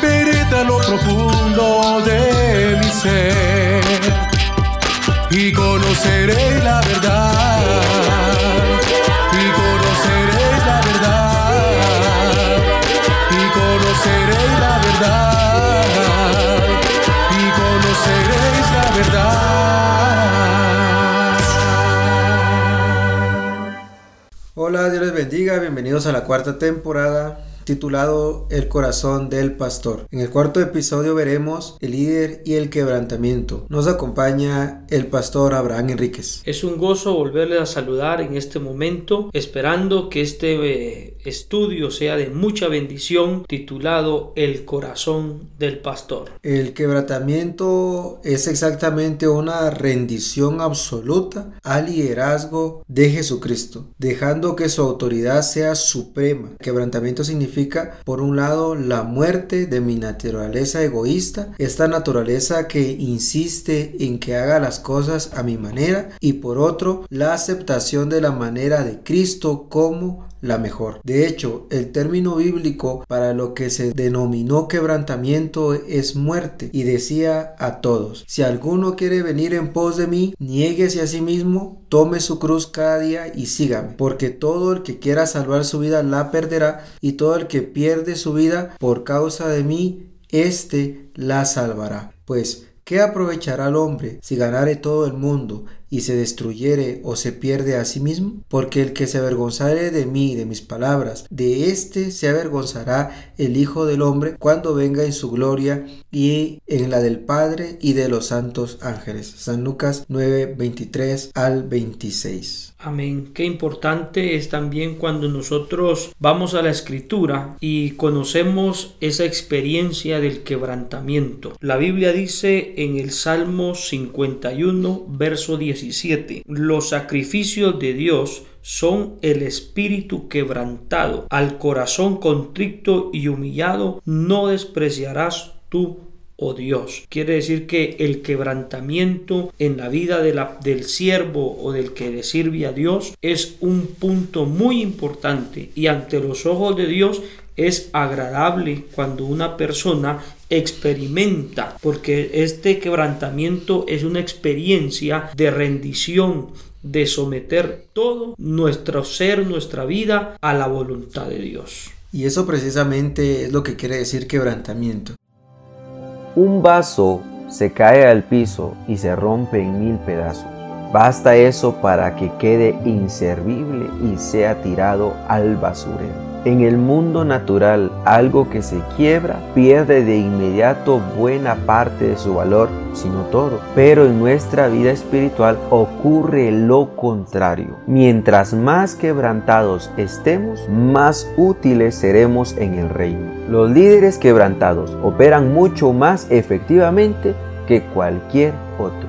penetra lo profundo de mi ser y conoceré la verdad. Y conoceré la verdad. Y conoceré la verdad. Y conoceréis la verdad. Hola, Dios les bendiga, bienvenidos a la cuarta temporada titulado El corazón del pastor. En el cuarto episodio veremos el líder y el quebrantamiento. Nos acompaña el pastor Abraham Enríquez. Es un gozo volverle a saludar en este momento, esperando que este eh, estudio sea de mucha bendición, titulado El corazón del pastor. El quebrantamiento es exactamente una rendición absoluta al liderazgo de Jesucristo, dejando que su autoridad sea suprema. Quebrantamiento significa por un lado, la muerte de mi naturaleza egoísta, esta naturaleza que insiste en que haga las cosas a mi manera, y por otro, la aceptación de la manera de Cristo como la mejor. De hecho, el término bíblico para lo que se denominó quebrantamiento es muerte y decía a todos, si alguno quiere venir en pos de mí, niéguese a sí mismo, tome su cruz cada día y sígame, porque todo el que quiera salvar su vida la perderá y todo el que pierde su vida por causa de mí, éste la salvará. Pues, ¿qué aprovechará el hombre si ganare todo el mundo y se destruyere o se pierde a sí mismo? Porque el que se avergonzare de mí y de mis palabras, de éste se avergonzará el Hijo del Hombre cuando venga en su gloria y en la del Padre y de los santos ángeles. San Lucas 9, 23 al 26. Amén. Qué importante es también cuando nosotros vamos a la escritura y conocemos esa experiencia del quebrantamiento. La Biblia dice en el Salmo 51, verso 17, los sacrificios de Dios son el espíritu quebrantado, al corazón contrito y humillado no despreciarás tú oh Dios. Quiere decir que el quebrantamiento en la vida del siervo o del que le sirve a Dios es un punto muy importante y ante los ojos de Dios es agradable cuando una persona experimenta, porque este quebrantamiento es una experiencia de rendición, de someter todo nuestro ser, nuestra vida a la voluntad de Dios. Y eso precisamente es lo que quiere decir quebrantamiento. Un vaso se cae al piso y se rompe en mil pedazos. Basta eso para que quede inservible y sea tirado al basurero. En el mundo natural, algo que se quiebra pierde de inmediato buena parte de su valor, sino todo. Pero en nuestra vida espiritual ocurre lo contrario. Mientras más quebrantados estemos, más útiles seremos en el reino. Los líderes quebrantados operan mucho más efectivamente que cualquier otro.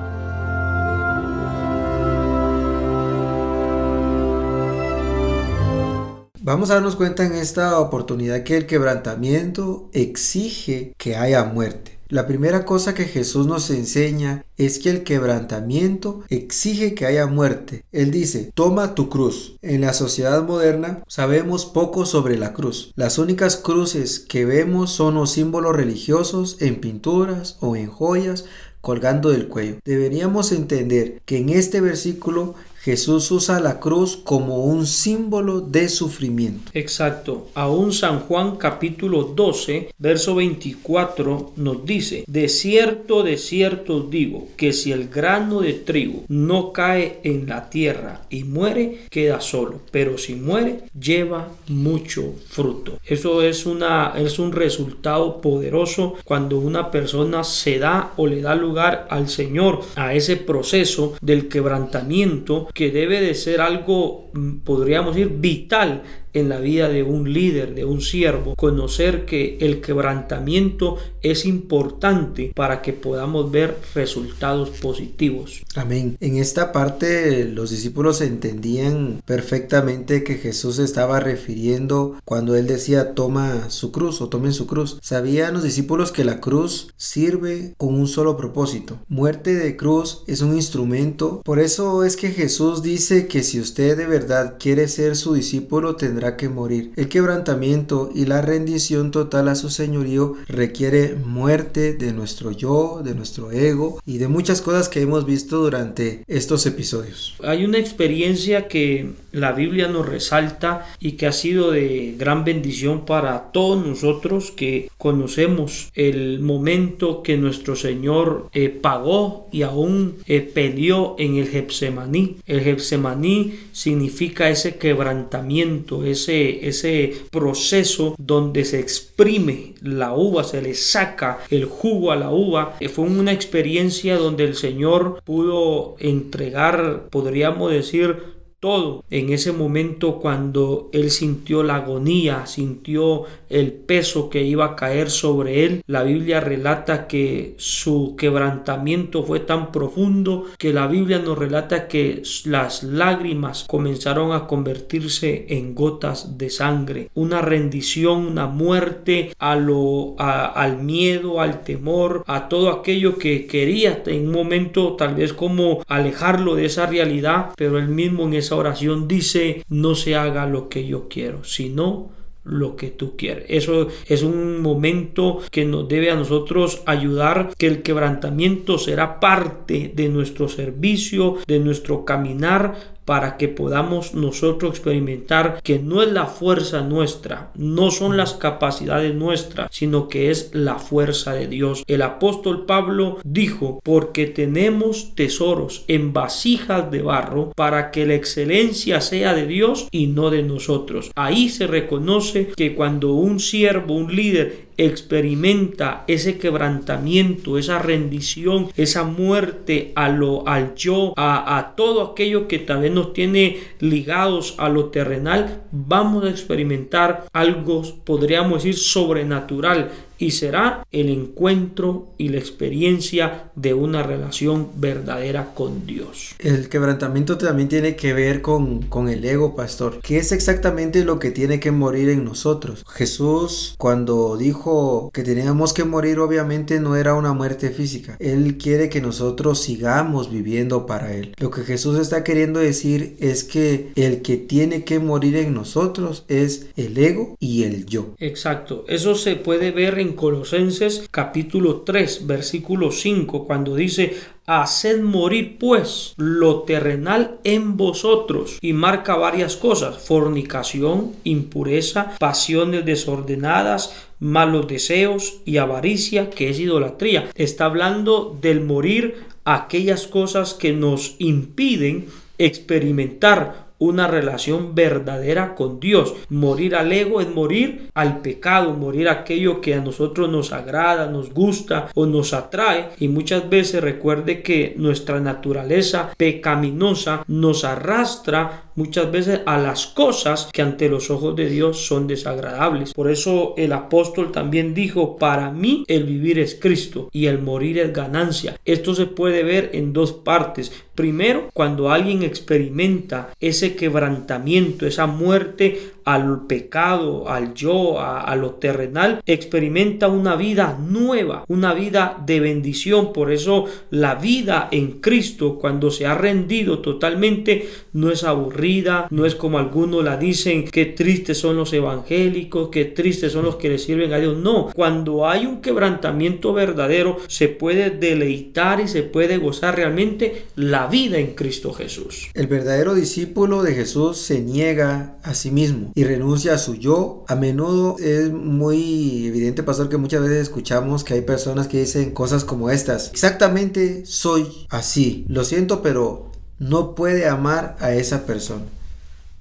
Vamos a darnos cuenta en esta oportunidad que el quebrantamiento exige que haya muerte. La primera cosa que Jesús nos enseña es que el quebrantamiento exige que haya muerte. Él dice, toma tu cruz. En la sociedad moderna sabemos poco sobre la cruz. Las únicas cruces que vemos son los símbolos religiosos en pinturas o en joyas colgando del cuello. Deberíamos entender que en este versículo Jesús usa la cruz como un símbolo de sufrimiento. Exacto. Aún San Juan capítulo 12, verso 24 nos dice, de cierto, de cierto digo, que si el grano de trigo no cae en la tierra y muere, queda solo, pero si muere, lleva mucho fruto. Eso es, una, es un resultado poderoso cuando una persona se da o le da lugar al Señor a ese proceso del quebrantamiento que debe de ser algo, mm, podríamos decir, vital en la vida de un líder, de un siervo, conocer que el quebrantamiento es importante para que podamos ver resultados positivos. Amén. En esta parte los discípulos entendían perfectamente que Jesús estaba refiriendo cuando él decía toma su cruz o tomen su cruz. Sabían los discípulos que la cruz sirve con un solo propósito. Muerte de cruz es un instrumento. Por eso es que Jesús dice que si usted de verdad quiere ser su discípulo tendrá que morir. El quebrantamiento y la rendición total a su señorío requiere muerte de nuestro yo, de nuestro ego y de muchas cosas que hemos visto durante estos episodios. Hay una experiencia que la Biblia nos resalta y que ha sido de gran bendición para todos nosotros que conocemos el momento que nuestro Señor eh, pagó y aún eh, peleó en el Getsemaní. El Getsemaní significa ese quebrantamiento, ese, ese proceso donde se exprime la uva, se le saca el jugo a la uva. Eh, fue una experiencia donde el Señor pudo entregar, podríamos decir, todo en ese momento cuando él sintió la agonía, sintió el peso que iba a caer sobre él. La Biblia relata que su quebrantamiento fue tan profundo que la Biblia nos relata que las lágrimas comenzaron a convertirse en gotas de sangre. Una rendición, una muerte al miedo, al temor, a todo aquello que quería en un momento tal vez como alejarlo de esa realidad, pero él mismo en ese oración dice, no se haga lo que yo quiero, sino lo que tú quieres. Eso es un momento que nos debe a nosotros ayudar, que el quebrantamiento será parte de nuestro servicio, de nuestro caminar para que podamos nosotros experimentar que no es la fuerza nuestra, no son las capacidades nuestras, sino que es la fuerza de Dios. El apóstol Pablo dijo, porque tenemos tesoros en vasijas de barro para que la excelencia sea de Dios y no de nosotros. Ahí se reconoce que cuando un siervo, un líder experimenta ese quebrantamiento, esa rendición, esa muerte a lo, al yo, a, a todo aquello que tal vez nos tiene ligados a lo terrenal, vamos a experimentar algo, podríamos decir, sobrenatural y será el encuentro y la experiencia de una relación verdadera con Dios. El quebrantamiento también tiene que ver con, con el ego, pastor, que es exactamente lo que tiene que morir en nosotros. Jesús cuando dijo que teníamos que morir obviamente no era una muerte física. Él quiere que nosotros sigamos viviendo para Él. Lo que Jesús está queriendo decir es que el que tiene que morir en nosotros es el ego y el yo. Exacto. Eso se puede ver en Colosenses capítulo 3 versículo 5 cuando dice Haced morir pues lo terrenal en vosotros y marca varias cosas fornicación, impureza, pasiones desordenadas, malos deseos y avaricia que es idolatría. Está hablando del morir aquellas cosas que nos impiden experimentar una relación verdadera con Dios. Morir al ego es morir al pecado, morir aquello que a nosotros nos agrada, nos gusta o nos atrae. Y muchas veces recuerde que nuestra naturaleza pecaminosa nos arrastra muchas veces a las cosas que ante los ojos de Dios son desagradables. Por eso el apóstol también dijo, para mí el vivir es Cristo y el morir es ganancia. Esto se puede ver en dos partes. Primero, cuando alguien experimenta ese quebrantamiento, esa muerte al pecado, al yo, a, lo terrenal, experimenta una vida nueva, una vida de bendición. Por eso la vida en Cristo, cuando se ha rendido totalmente, no es aburrida, no es como algunos la dicen, que tristes son los evangélicos, que tristes son los que le sirven a Dios. No, cuando hay un quebrantamiento verdadero, se puede deleitar y se puede gozar realmente la vida en Cristo Jesús. El verdadero discípulo de Jesús se niega a sí mismo y renuncia a su yo. A menudo es muy evidente, pastor, que muchas veces escuchamos que hay personas que dicen cosas como estas. Exactamente soy así. Lo siento, pero no puede amar a esa persona.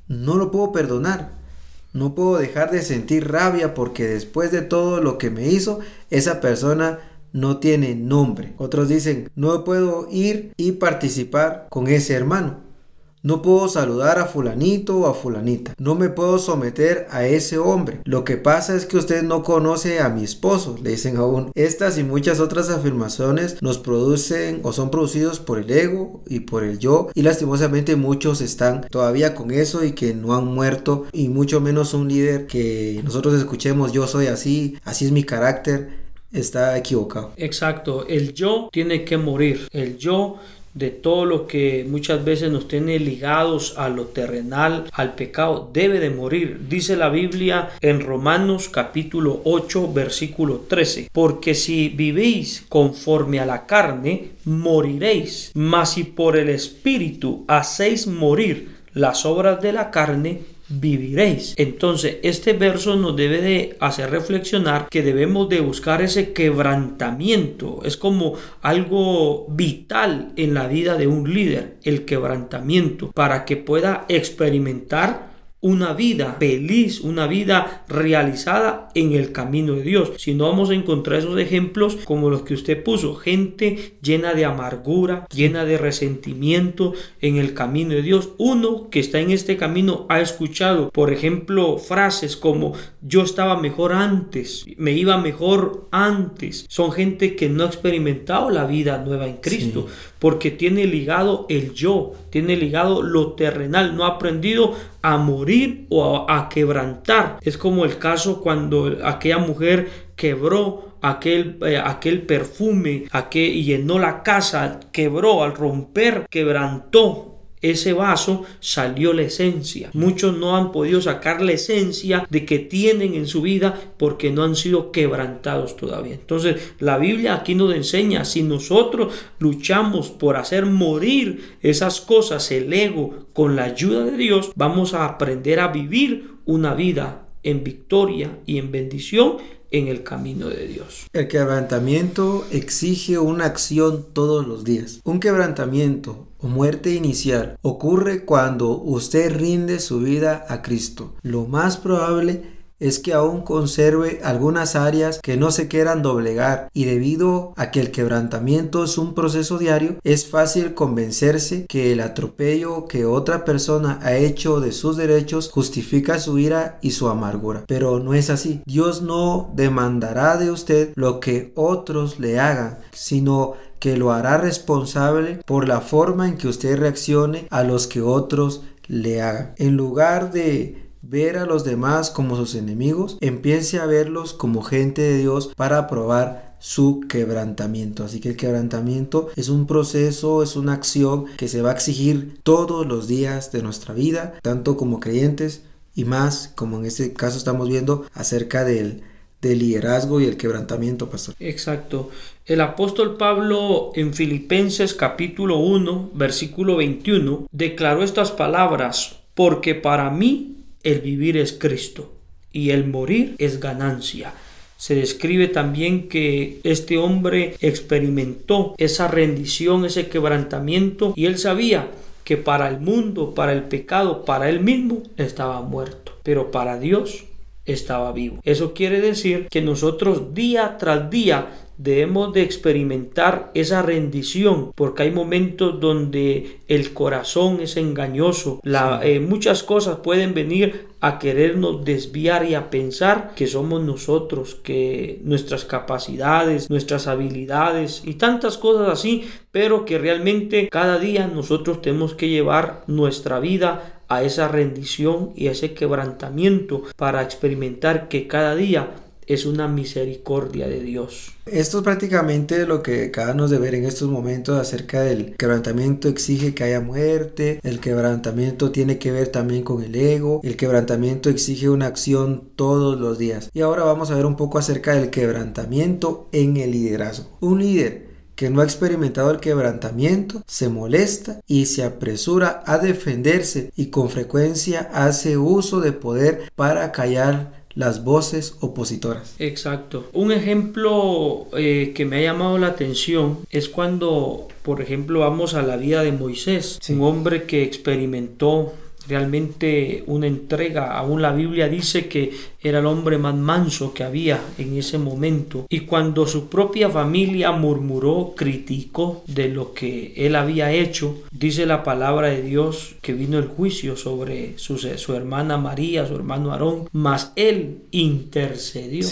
No lo puedo perdonar. No puedo dejar de sentir rabia porque después de todo lo que me hizo, esa persona no tiene nombre. Otros dicen, no puedo ir y participar con ese hermano No puedo saludar a fulanito o a fulanita. No me puedo someter a ese hombre. Lo que pasa es que usted no conoce a mi esposo, le dicen aún. Estas y muchas otras afirmaciones nos producen o son producidos por el ego y por el yo. Y lastimosamente muchos están todavía con eso y que no han muerto. Y mucho menos un líder que nosotros escuchemos yo soy así, así es mi carácter está equivocado. Exacto, el yo tiene que morir, el yo de todo lo que muchas veces nos tiene ligados a lo terrenal, al pecado, debe de morir. Dice la Biblia en Romanos capítulo 8 versículo 13, porque si vivís conforme a la carne, moriréis, mas si por el Espíritu hacéis morir las obras de la carne, viviréis. Entonces, este verso nos debe de hacer reflexionar que debemos de buscar ese quebrantamiento. Es como algo vital en la vida de un líder, el quebrantamiento, para que pueda experimentar una vida feliz, una vida realizada en el camino de Dios. Si no vamos a encontrar esos ejemplos como los que usted puso, gente llena de amargura, llena de resentimiento en el camino de Dios. Uno que está en este camino ha escuchado, por ejemplo, frases como yo estaba mejor antes, me iba mejor antes. Son gente que no ha experimentado la vida nueva en Cristo porque tiene ligado el yo, tiene ligado lo terrenal, no ha aprendido a morir o a, quebrantar. Es como el caso cuando aquella mujer quebró aquel, eh, aquel perfume, aquel, llenó la casa, quebró al romper, quebrantó ese vaso salió la esencia. Muchos no han podido sacar la esencia de que tienen en su vida porque no han sido quebrantados todavía. Entonces la Biblia aquí nos enseña, si nosotros luchamos por hacer morir esas cosas, el ego, con la ayuda de Dios, vamos a aprender a vivir una vida en victoria y en bendición en el camino de Dios. El quebrantamiento exige una acción todos los días. Un quebrantamiento o muerte inicial ocurre cuando usted rinde su vida a Cristo. Lo más probable es que aún conserve algunas áreas que no se quieran doblegar y debido a que el quebrantamiento es un proceso diario, es fácil convencerse que el atropello que otra persona ha hecho de sus derechos justifica su ira y su amargura. Pero no es así. Dios no demandará de usted lo que otros le hagan, sino que lo hará responsable por la forma en que usted reaccione a los que otros le hagan. En lugar de ver a los demás como sus enemigos, empiece a verlos como gente de Dios para probar su quebrantamiento. Así que el quebrantamiento es un proceso, es una acción que se va a exigir todos los días de nuestra vida, tanto como creyentes y más como en este caso estamos viendo acerca del, liderazgo y el quebrantamiento, pastor. Exacto. El apóstol Pablo en Filipenses capítulo 1, versículo 21, declaró estas palabras, porque para mí el vivir es Cristo y el morir es ganancia. Se describe también que este hombre experimentó esa rendición, ese quebrantamiento y él sabía que para el mundo, para el pecado, para él mismo estaba muerto, pero para Dios estaba vivo. Eso quiere decir que nosotros día tras día debemos de experimentar esa rendición porque hay momentos donde el corazón es engañoso. La, eh, muchas cosas pueden venir a querernos desviar y a pensar que somos nosotros que nuestras capacidades nuestras habilidades y tantas cosas así pero que realmente cada día nosotros tenemos que llevar nuestra vida a esa rendición y a ese quebrantamiento para experimentar que cada día es una misericordia de Dios. Esto es prácticamente lo que acabamos de ver en estos momentos acerca del quebrantamiento exige que haya muerte, el quebrantamiento tiene que ver también con el ego, el quebrantamiento exige una acción todos los días. Y ahora vamos a ver un poco acerca del quebrantamiento en el liderazgo. Un líder que no ha experimentado el quebrantamiento se molesta y se apresura a defenderse y con frecuencia hace uso de poder para callar las voces opositoras. Exacto. Un ejemplo eh, que me ha llamado la atención es cuando, por ejemplo, vamos a la vida de Moisés, un hombre que experimentó realmente una entrega. Aún la Biblia dice que era el hombre más manso que había en ese momento. Y cuando su propia familia murmuró, criticó de lo que él había hecho, dice la palabra de Dios que vino el juicio sobre su, su hermana María, su hermano Aarón, mas él intercedió.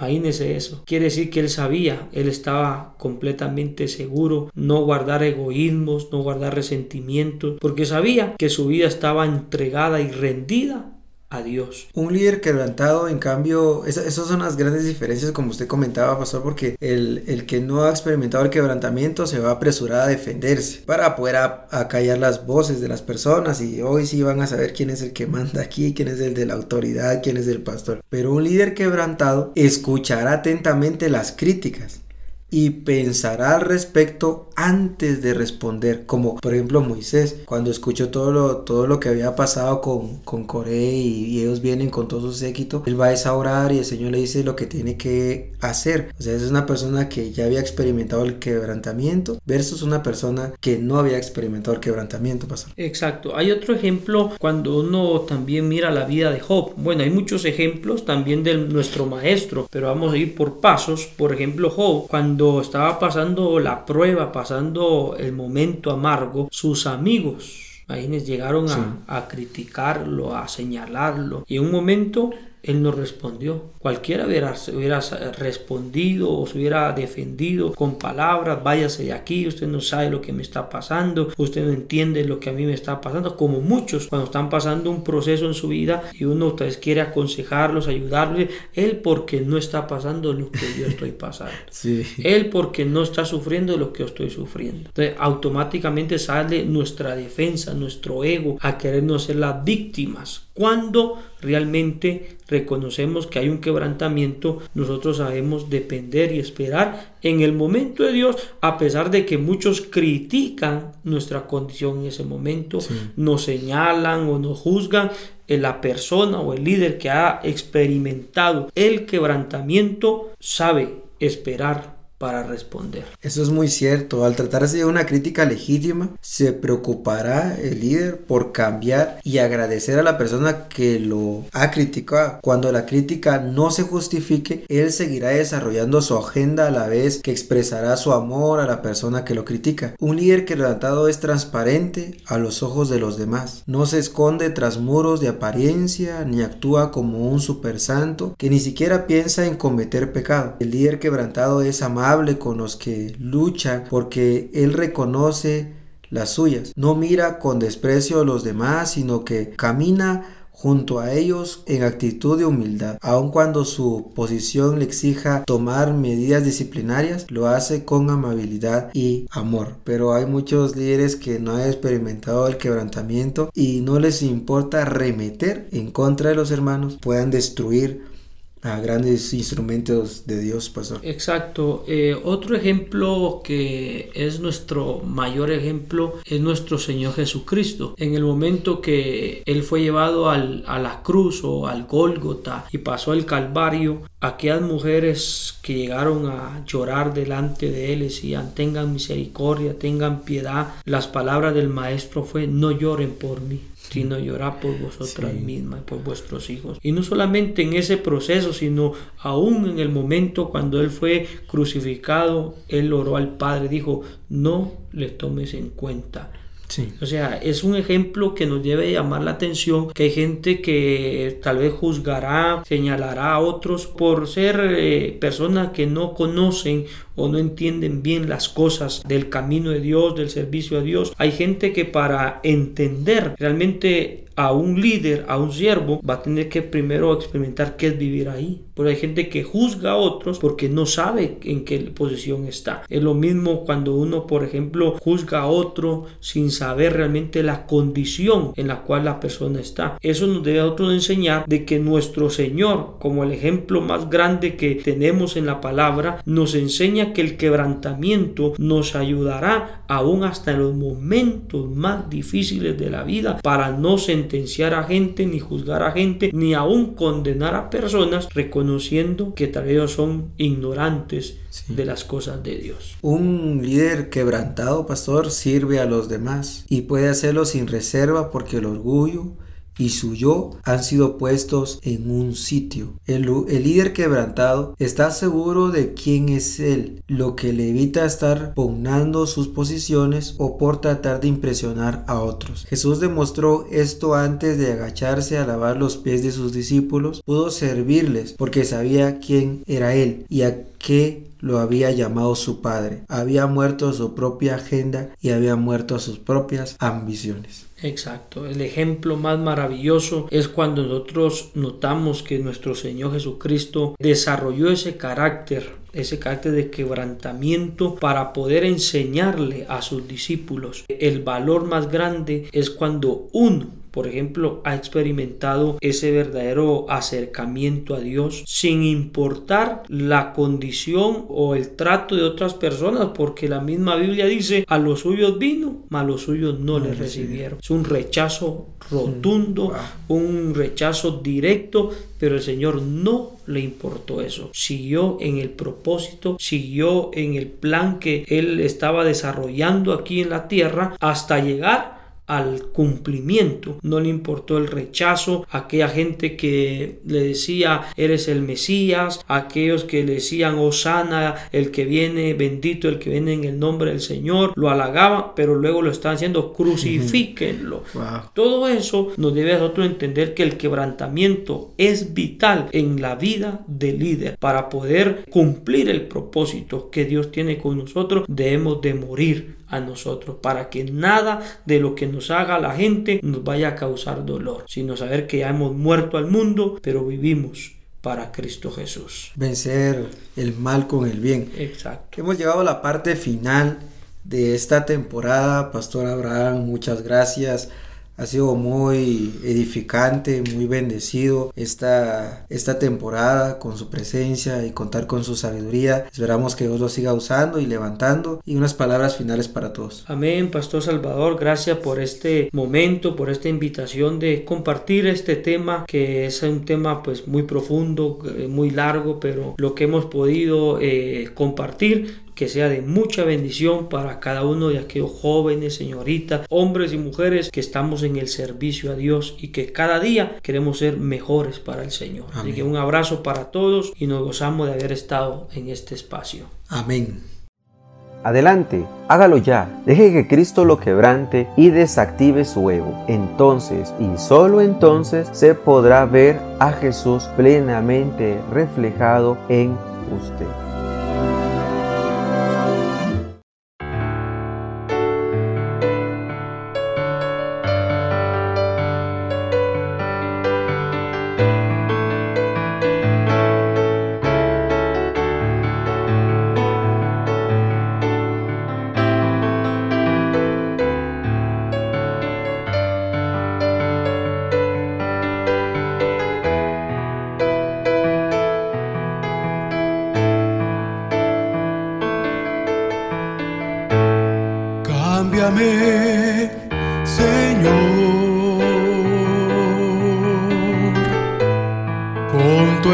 Imagínese eso. Quiere decir que él sabía, él estaba completamente seguro, no guardar egoísmos, no guardar resentimientos, porque sabía que su vida estaba entregada y rendida a Dios. Un líder quebrantado, en cambio, esas son las grandes diferencias, como usted comentaba, pastor, porque el, el, que no ha experimentado el quebrantamiento se va a apresurar a defenderse para poder acallar las voces de las personas y hoy sí van a saber quién es el que manda aquí, quién es el de la autoridad, quién es el pastor. Pero un líder quebrantado escuchará atentamente las críticas y pensará al respecto antes de responder, como por ejemplo Moisés, cuando escuchó todo lo, todo lo que había pasado con, con Coré y, ellos vienen con todo su séquito, él va a orar y el Señor le dice lo que tiene que hacer. O sea, es una persona que ya había experimentado el quebrantamiento versus una persona que no había experimentado el quebrantamiento. Pastor. Exacto. Hay otro ejemplo cuando uno también mira la vida de Job. Bueno, hay muchos ejemplos también de nuestro maestro, pero vamos a ir por pasos. Por ejemplo, Job, cuando estaba pasando la prueba, pasando el momento amargo, sus amigos ahí llegaron a, criticarlo, a señalarlo. Y en un momento él no respondió. Cualquiera hubiera, hubiera, respondido o se hubiera defendido con palabras, váyase de aquí, usted no sabe lo que me está pasando, usted no entiende lo que a mí me está pasando, como muchos cuando están pasando un proceso en su vida y uno ustedes quiere aconsejarlos, ayudarles, él porque no está pasando lo que yo estoy pasando. Sí. Él porque no está sufriendo lo que yo estoy sufriendo. Entonces automáticamente sale nuestra defensa, nuestro ego a querernos ser las víctimas cuando realmente reconocemos que hay un quebrantamiento, nosotros sabemos depender y esperar en el momento de Dios, a pesar de que muchos critican nuestra condición en ese momento, nos señalan o nos juzgan, la persona o el líder que ha experimentado el quebrantamiento sabe esperar para responder. Eso es muy cierto. Al tratarse de una crítica legítima, se preocupará el líder por cambiar y agradecer a la persona que lo ha criticado. Cuando la crítica no se justifique, él seguirá desarrollando su agenda a la vez que expresará su amor a la persona que lo critica. Un líder que levantado es transparente a los ojos de los demás. No se esconde tras muros de apariencia ni actúa como un super santo que ni siquiera piensa en cometer pecado. El líder quebrantado es con los que lucha porque Él reconoce las suyas. No mira con desprecio a los demás, sino que camina junto a ellos en actitud de humildad. Aun cuando su posición le exija tomar medidas disciplinarias, lo hace con amabilidad y amor. Pero hay muchos líderes que no han experimentado el quebrantamiento y no les importa remeter en contra de los hermanos, puedan destruir a grandes instrumentos de Dios, pastor. Exacto. Eh, otro ejemplo que es nuestro mayor ejemplo es nuestro Señor Jesucristo. En el momento que Él fue llevado al, a la cruz o al Gólgota y pasó el Calvario, aquellas mujeres que llegaron a llorar delante de Él decían, tengan misericordia, tengan piedad. Las palabras del Maestro fue, no lloren por mí sino llorar por vosotras mismas y por vuestros hijos. Y no solamente en ese proceso, sino aún en el momento cuando Él fue crucificado, Él oró al Padre, dijo, no le tomes en cuenta o sea, es un ejemplo que nos debe llamar la atención, que hay gente que tal vez juzgará, señalará a otros por ser eh, personas que no conocen o no entienden bien las cosas del camino de Dios, del servicio a Dios. Hay gente que para entender realmente a un líder, a un siervo, va a tener que primero experimentar qué es vivir ahí. Porque hay gente que juzga a otros porque no sabe en qué posición está. Es lo mismo cuando uno, por ejemplo, juzga a otro sin saber realmente la condición en la cual la persona está. Eso nos debe a otros enseñar de que nuestro Señor, como el ejemplo más grande que tenemos en la palabra, nos enseña que el quebrantamiento nos ayudará aún hasta en los momentos más difíciles de la vida para no sentir sentenciar a gente, ni juzgar a gente, ni aún condenar a personas, reconociendo que tal vez son ignorantes de las cosas de Dios. Un líder quebrantado, pastor, sirve a los demás y puede hacerlo sin reserva porque el orgullo y su yo han sido puestos en un sitio. El, líder quebrantado está seguro de quién es él, lo que le evita estar pugnando sus posiciones o por tratar de impresionar a otros. Jesús demostró esto antes de agacharse a lavar los pies de sus discípulos. Pudo servirles porque sabía quién era él y a qué lo había llamado su padre. Había muerto su propia agenda y había muerto sus propias ambiciones. Exacto. El ejemplo más maravilloso es cuando nosotros notamos que nuestro Señor Jesucristo desarrolló ese carácter, ese carácter de quebrantamiento para poder enseñarle a sus discípulos. El valor más grande es cuando uno por ejemplo, ha experimentado ese verdadero acercamiento a Dios sin importar la condición o el trato de otras personas, porque la misma Biblia dice, a los suyos vino, mas los suyos no, le recibieron. Es un rechazo rotundo, un rechazo directo, pero el Señor no le importó eso. Siguió en el propósito, siguió en el plan que Él estaba desarrollando aquí en la tierra hasta llegar al cumplimiento. No le importó el rechazo, aquella gente que le decía eres el Mesías, aquellos que le decían Osana, el que viene, bendito el que viene en el nombre del Señor, lo halagaban, pero luego lo están haciendo crucifíquenlo. Todo eso nos debe a nosotros entender que el quebrantamiento es vital en la vida del líder. Para poder cumplir el propósito que Dios tiene con nosotros, debemos de morir a nosotros, para que nada de lo que nos haga la gente nos vaya a causar dolor, sino saber que ya hemos muerto al mundo, pero vivimos para Cristo Jesús. Vencer el mal con el bien. Exacto. Hemos llegado a la parte final de esta temporada, Pastor Abraham, muchas gracias ha sido muy edificante, muy bendecido esta, esta temporada con su presencia y contar con su sabiduría. Esperamos que Dios lo siga usando y levantando. Y unas palabras finales para todos. Amén, Pastor Salvador. Gracias por este momento, por esta invitación de compartir este tema que es un tema pues muy profundo, eh, muy largo, pero lo que hemos podido eh, compartir que sea de mucha bendición para cada uno de aquellos jóvenes, señoritas, hombres y mujeres que estamos en el servicio a Dios y que cada día queremos ser mejores para el Señor. Así que un abrazo para todos y nos gozamos de haber estado en este espacio. Amén. Adelante, hágalo ya. Deje que Cristo lo quebrante y desactive su ego. Entonces, y solo entonces, se podrá ver a Jesús plenamente reflejado en usted.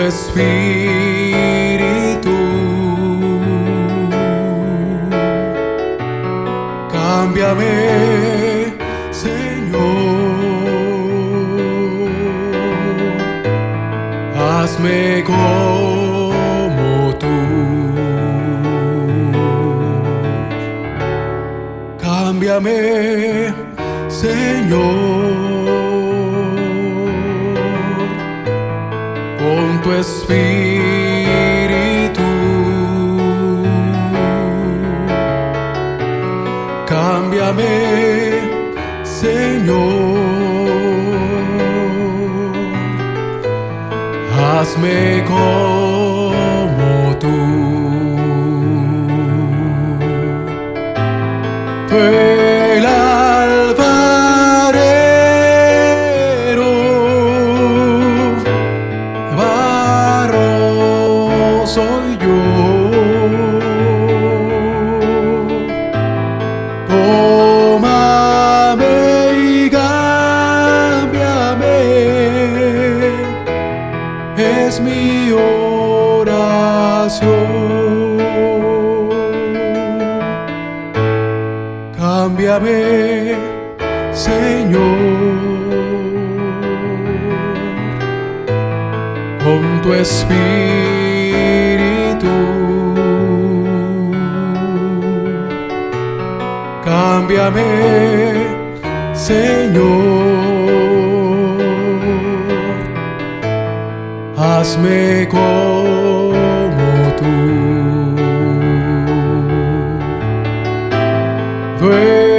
Espíritu. Cámbiame, Señor. Hazme como tú. Cámbiame, Señor, espíritu. Cámbiame, Señor. Hazme como Cámbiame, Señor. hazme como tú. Ven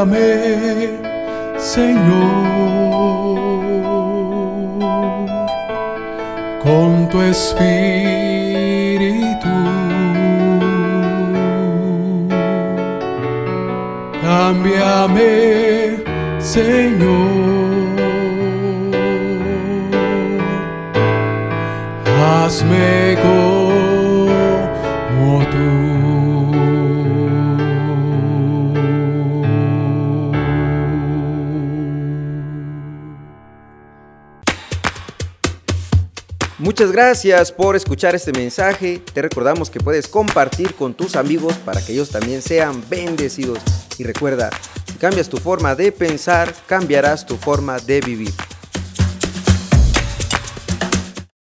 Cámbiame, Señor, con tu espíritu. Cámbiame, Señor. hazme como Muchas gracias por escuchar este mensaje. Te recordamos que puedes compartir con tus amigos para que ellos también sean bendecidos. Y recuerda, si cambias tu forma de pensar, cambiarás tu forma de vivir.